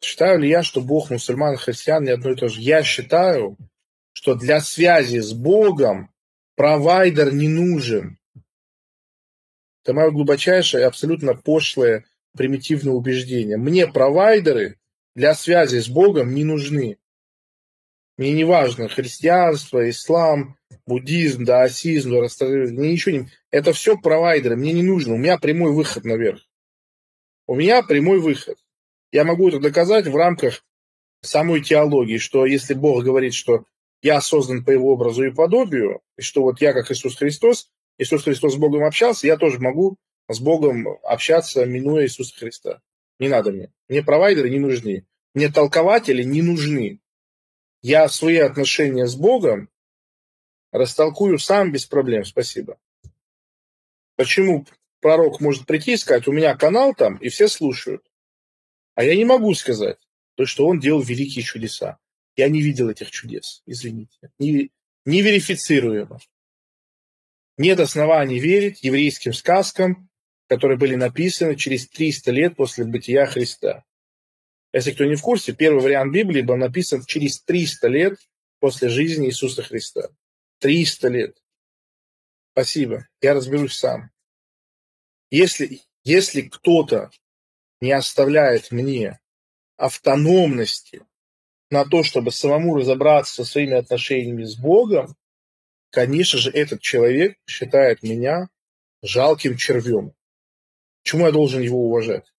считаю ли я, что Бог, мусульман и христиан не одно и то же? Я считаю, что для связи с Богом провайдер не нужен. Это мое глубочайшее и абсолютно пошлое примитивное убеждение. Мне провайдеры для связи с Богом не нужны. Мне не важно христианство, ислам, буддизм, даосизм, мне ничего не... Это все провайдеры, мне не нужно. У меня прямой выход наверх. У меня прямой выход. Я могу это доказать в рамках самой теологии, что если Бог говорит, что я создан по его образу и подобию, и что вот я как Иисус Христос, Иисус Христос с Богом общался, я тоже могу с Богом общаться, минуя Иисуса Христа. Не надо мне. Мне провайдеры не нужны. Мне толкователи не нужны. Я свои отношения с Богом растолкую сам без проблем. Спасибо. Почему пророк может прийти и сказать, у меня канал там, и все слушают. А я не могу сказать, то, что он делал великие чудеса. Я не видел этих чудес, извините. Не, не верифицируемо. Нет оснований верить еврейским сказкам, которые были написаны через 300 лет после бытия Христа. Если кто не в курсе, первый вариант Библии был написан через 300 лет после жизни Иисуса Христа. 300 лет. Спасибо. Я разберусь сам. Если, если кто-то не оставляет мне автономности на то, чтобы самому разобраться со своими отношениями с Богом, конечно же, этот человек считает меня жалким червем. Почему я должен его уважать?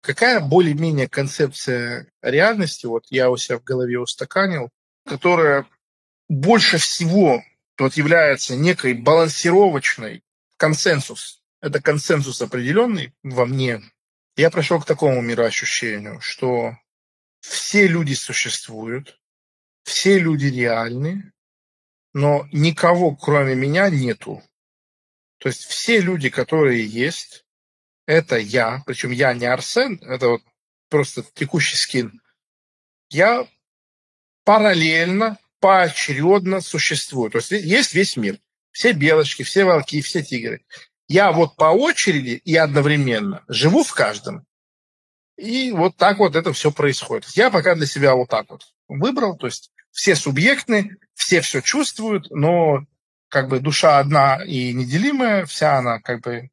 Какая более-менее концепция реальности, вот я у себя в голове устаканил, которая больше всего вот является некой балансировочной консенсус. Это консенсус определенный во мне. Я пришел к такому мироощущению, что все люди существуют, все люди реальны, но никого, кроме меня, нету. То есть все люди, которые есть, это я, причем я не Арсен, это вот просто текущий скин. Я параллельно, поочередно существую. То есть есть весь мир. Все белочки, все волки, все тигры. Я вот по очереди и одновременно живу в каждом. И вот так вот это все происходит. Я пока для себя вот так вот выбрал, то есть все субъектны, все все чувствуют, но как бы душа одна и неделимая, вся она как бы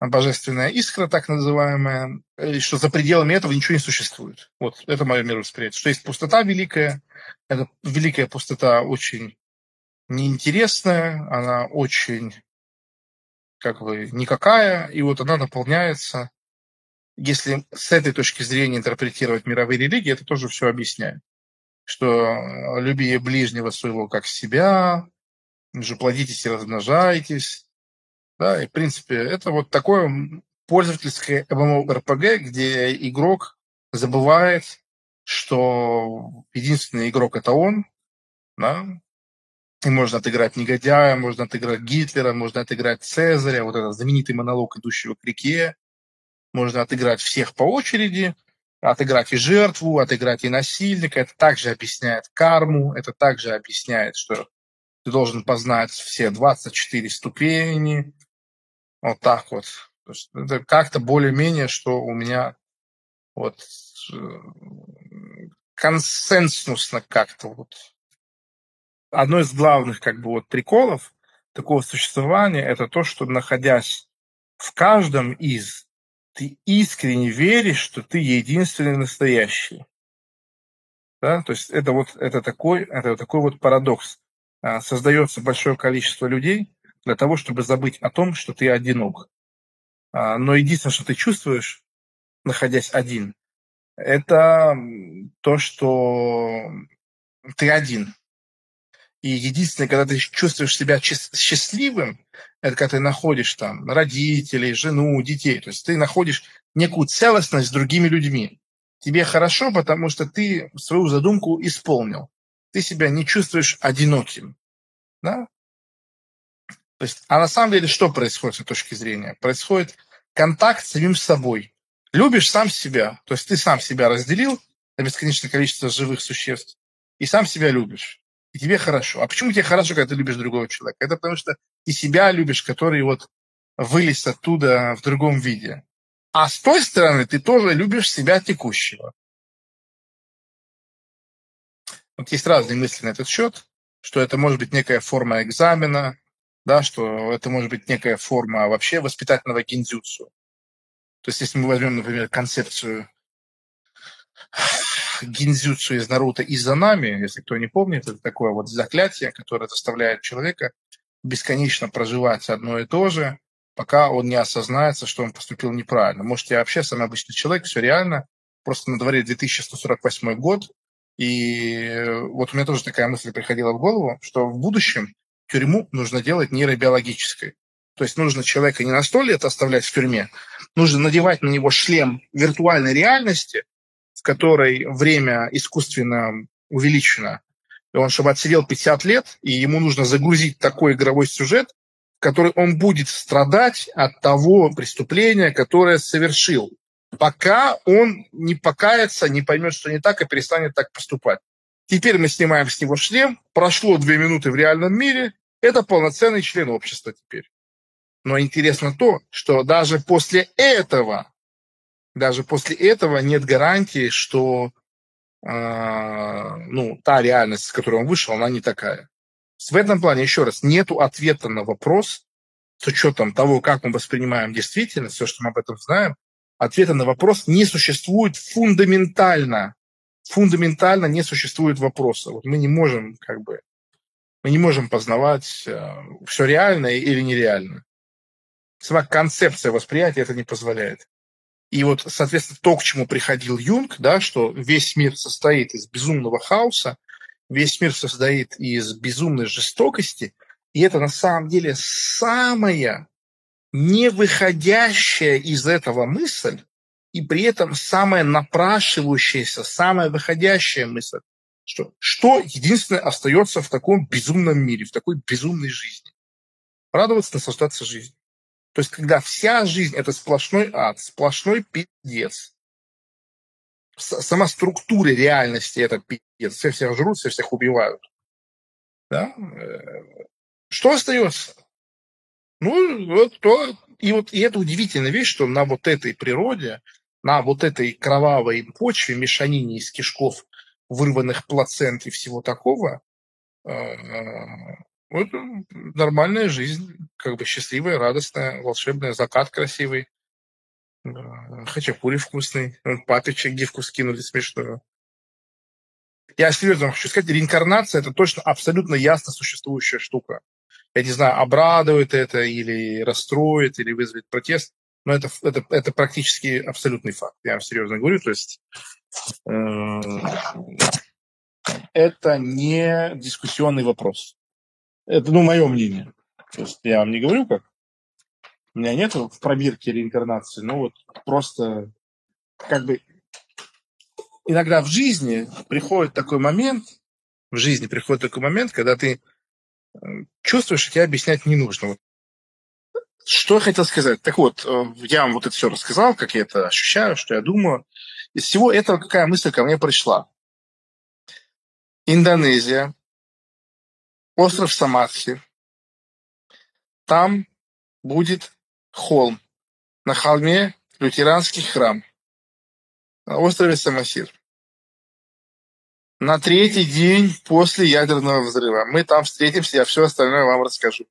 божественная искра, так называемая, и что за пределами этого ничего не существует. Вот это мое мировосприятие. Что есть пустота великая, эта великая пустота очень неинтересная, она очень как бы никакая, и вот она наполняется если с этой точки зрения интерпретировать мировые религии, это тоже все объясняет. Что э, люби ближнего своего как себя, же плодитесь и размножайтесь. Да, и в принципе это вот такое пользовательское MMORPG, где игрок забывает, что единственный игрок это он, да, и можно отыграть негодяя, можно отыграть Гитлера, можно отыграть Цезаря, вот этот знаменитый монолог, идущего к реке, можно отыграть всех по очереди, отыграть и жертву, отыграть и насильника. Это также объясняет карму, это также объясняет, что ты должен познать все 24 ступени. Вот так вот. То есть это как-то более-менее, что у меня вот э, консенсусно как-то вот. Одно из главных как бы вот приколов такого существования это то, что находясь в каждом из ты искренне веришь, что ты единственный настоящий. Да? То есть это вот это такой, это такой вот парадокс. А, создается большое количество людей для того, чтобы забыть о том, что ты одинок. А, но единственное, что ты чувствуешь, находясь один, это то, что ты один. И единственное, когда ты чувствуешь себя счастливым, это когда ты находишь там родителей, жену, детей. То есть ты находишь некую целостность с другими людьми. Тебе хорошо, потому что ты свою задумку исполнил. Ты себя не чувствуешь одиноким. Да? То есть, а на самом деле что происходит с точки зрения? Происходит контакт с самим собой. Любишь сам себя. То есть ты сам себя разделил на бесконечное количество живых существ и сам себя любишь. Тебе хорошо. А почему тебе хорошо, когда ты любишь другого человека? Это потому что и себя любишь, который вот вылез оттуда в другом виде. А с той стороны ты тоже любишь себя текущего. Вот есть разные мысли на этот счет, что это может быть некая форма экзамена, да, что это может быть некая форма вообще воспитательного гиндзюцу. То есть если мы возьмем, например, концепцию гинзюцу из Наруто и за нами, если кто не помнит, это такое вот заклятие, которое заставляет человека бесконечно проживать одно и то же, пока он не осознается, что он поступил неправильно. Может, я вообще самый обычный человек, все реально, просто на дворе 2148 год, и вот у меня тоже такая мысль приходила в голову, что в будущем тюрьму нужно делать нейробиологической. То есть нужно человека не на сто лет оставлять в тюрьме, нужно надевать на него шлем виртуальной реальности, в которой время искусственно увеличено, и он, чтобы отсидел 50 лет, и ему нужно загрузить такой игровой сюжет, в который он будет страдать от того преступления, которое совершил, пока он не покается, не поймет, что не так, и перестанет так поступать. Теперь мы снимаем с него шлем, прошло две минуты в реальном мире, это полноценный член общества теперь. Но интересно то, что даже после этого, даже после этого нет гарантии, что э, ну, та реальность, с которой он вышел, она не такая. В этом плане, еще раз, нет ответа на вопрос, с учетом того, как мы воспринимаем действительность, все, что мы об этом знаем, ответа на вопрос не существует фундаментально. Фундаментально не существует вопроса. Вот мы не можем как бы мы не можем познавать э, все реальное или нереальное. Сама концепция восприятия это не позволяет. И вот, соответственно, то, к чему приходил Юнг, да, что весь мир состоит из безумного хаоса, весь мир состоит из безумной жестокости, и это на самом деле самая не выходящая из этого мысль, и при этом самая напрашивающаяся, самая выходящая мысль, что, что единственное остается в таком безумном мире, в такой безумной жизни. Радоваться, наслаждаться жизнью. То есть, когда вся жизнь – это сплошной ад, сплошной пиздец. Сама структура реальности – это пиздец. Все всех жрут, все всех убивают. Да? Э, что остается? Ну, вот то. И вот и это удивительная вещь, что на вот этой природе, на вот этой кровавой почве, мешанине из кишков, вырванных плацент и всего такого, э, вот нормальная жизнь, как бы счастливая, радостная, волшебная, закат красивый, хачапури вкусный, папичек гифку скинули смешную. Я серьезно хочу сказать, реинкарнация – это точно абсолютно ясно существующая штука. Я не знаю, обрадует это или расстроит, или вызовет протест, но это, это, это практически абсолютный факт. Я вам серьезно говорю, то есть э, это не дискуссионный вопрос. Это, ну, мое мнение. То есть я вам не говорю как. У меня нет в пробирке реинкарнации, но вот просто как бы иногда в жизни приходит такой момент, в жизни приходит такой момент, когда ты э, чувствуешь, что тебе объяснять не нужно. Вот. Что я хотел сказать? Так вот, э, я вам вот это все рассказал, как я это ощущаю, что я думаю. Из всего этого какая мысль ко мне пришла? Индонезия, остров Самадхи. Там будет холм. На холме лютеранский храм. На острове Самосир. На третий день после ядерного взрыва. Мы там встретимся, я все остальное вам расскажу.